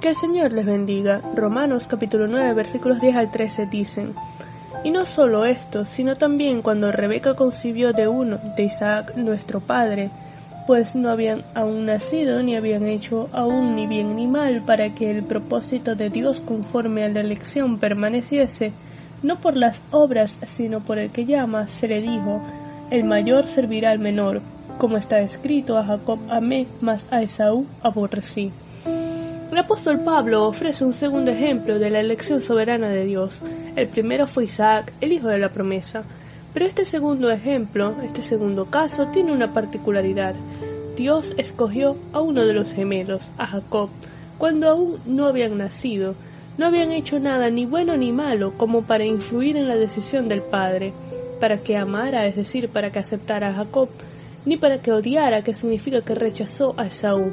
Que el Señor les bendiga. Romanos capítulo 9 versículos 10 al 13 dicen, Y no solo esto, sino también cuando Rebeca concibió de uno, de Isaac nuestro padre, pues no habían aún nacido ni habían hecho aún ni bien ni mal para que el propósito de Dios conforme a la elección permaneciese, no por las obras sino por el que llama, se le dijo, el mayor servirá al menor, como está escrito, a Jacob amé, mas a Esaú aborrecí. El apóstol Pablo ofrece un segundo ejemplo de la elección soberana de Dios. El primero fue Isaac, el hijo de la promesa. Pero este segundo ejemplo, este segundo caso, tiene una particularidad. Dios escogió a uno de los gemelos, a Jacob, cuando aún no habían nacido, no habían hecho nada ni bueno ni malo como para influir en la decisión del Padre, para que amara, es decir, para que aceptara a Jacob, ni para que odiara, que significa que rechazó a Esaú.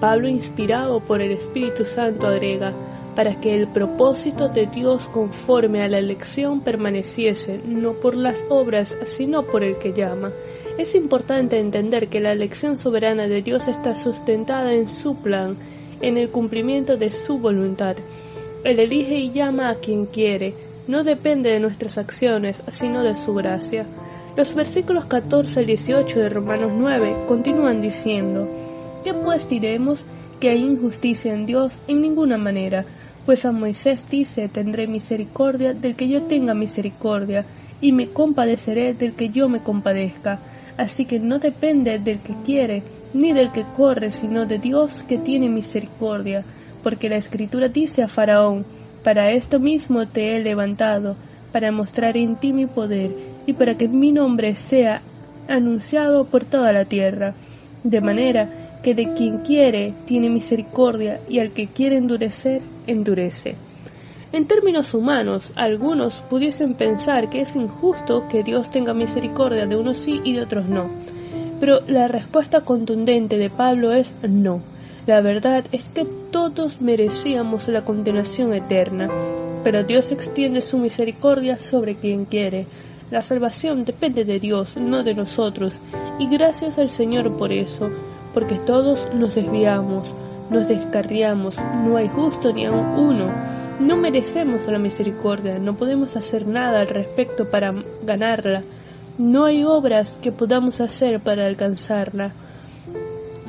Pablo, inspirado por el Espíritu Santo, agrega, para que el propósito de Dios conforme a la elección permaneciese, no por las obras, sino por el que llama. Es importante entender que la elección soberana de Dios está sustentada en su plan, en el cumplimiento de su voluntad. Él elige y llama a quien quiere, no depende de nuestras acciones, sino de su gracia. Los versículos 14 al 18 de Romanos 9 continúan diciendo, ¿Qué pues diremos? Que hay injusticia en Dios en ninguna manera, pues a Moisés dice, tendré misericordia del que yo tenga misericordia, y me compadeceré del que yo me compadezca. Así que no depende del que quiere, ni del que corre, sino de Dios que tiene misericordia, porque la Escritura dice a Faraón, para esto mismo te he levantado, para mostrar en ti mi poder, y para que mi nombre sea anunciado por toda la tierra. De manera que de quien quiere tiene misericordia y al que quiere endurecer, endurece. En términos humanos, algunos pudiesen pensar que es injusto que Dios tenga misericordia de unos sí y de otros no. Pero la respuesta contundente de Pablo es no. La verdad es que todos merecíamos la condenación eterna, pero Dios extiende su misericordia sobre quien quiere. La salvación depende de Dios, no de nosotros, y gracias al Señor por eso porque todos nos desviamos, nos descarriamos, no hay justo ni aun uno. No merecemos la misericordia, no podemos hacer nada al respecto para ganarla, no hay obras que podamos hacer para alcanzarla.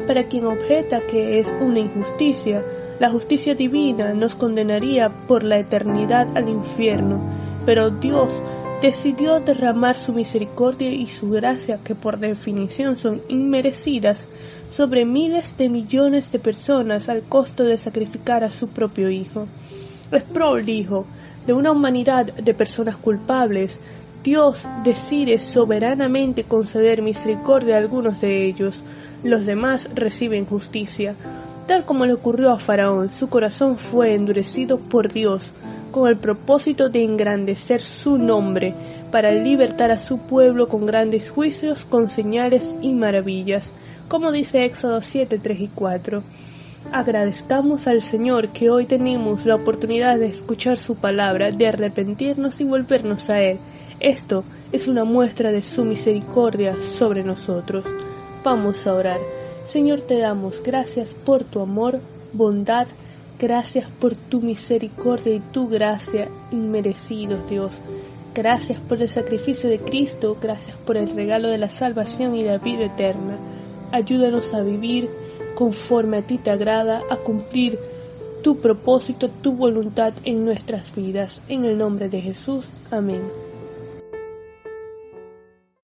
Para quien objeta que es una injusticia, la justicia divina nos condenaría por la eternidad al infierno, pero Dios decidió derramar su misericordia y su gracia, que por definición son inmerecidas, sobre miles de millones de personas al costo de sacrificar a su propio Hijo. Es prolijo de una humanidad de personas culpables. Dios decide soberanamente conceder misericordia a algunos de ellos, los demás reciben justicia. Tal como le ocurrió a Faraón, su corazón fue endurecido por Dios, con el propósito de engrandecer su nombre, para libertar a su pueblo con grandes juicios, con señales y maravillas, como dice Éxodo 7, 3 y 4. Agradezcamos al Señor que hoy tenemos la oportunidad de escuchar su palabra, de arrepentirnos y volvernos a Él. Esto es una muestra de su misericordia sobre nosotros. Vamos a orar. Señor, te damos gracias por tu amor, bondad, Gracias por tu misericordia y tu gracia inmerecidos, Dios. Gracias por el sacrificio de Cristo, gracias por el regalo de la salvación y la vida eterna. Ayúdanos a vivir conforme a ti te agrada, a cumplir tu propósito, tu voluntad en nuestras vidas. En el nombre de Jesús. Amén.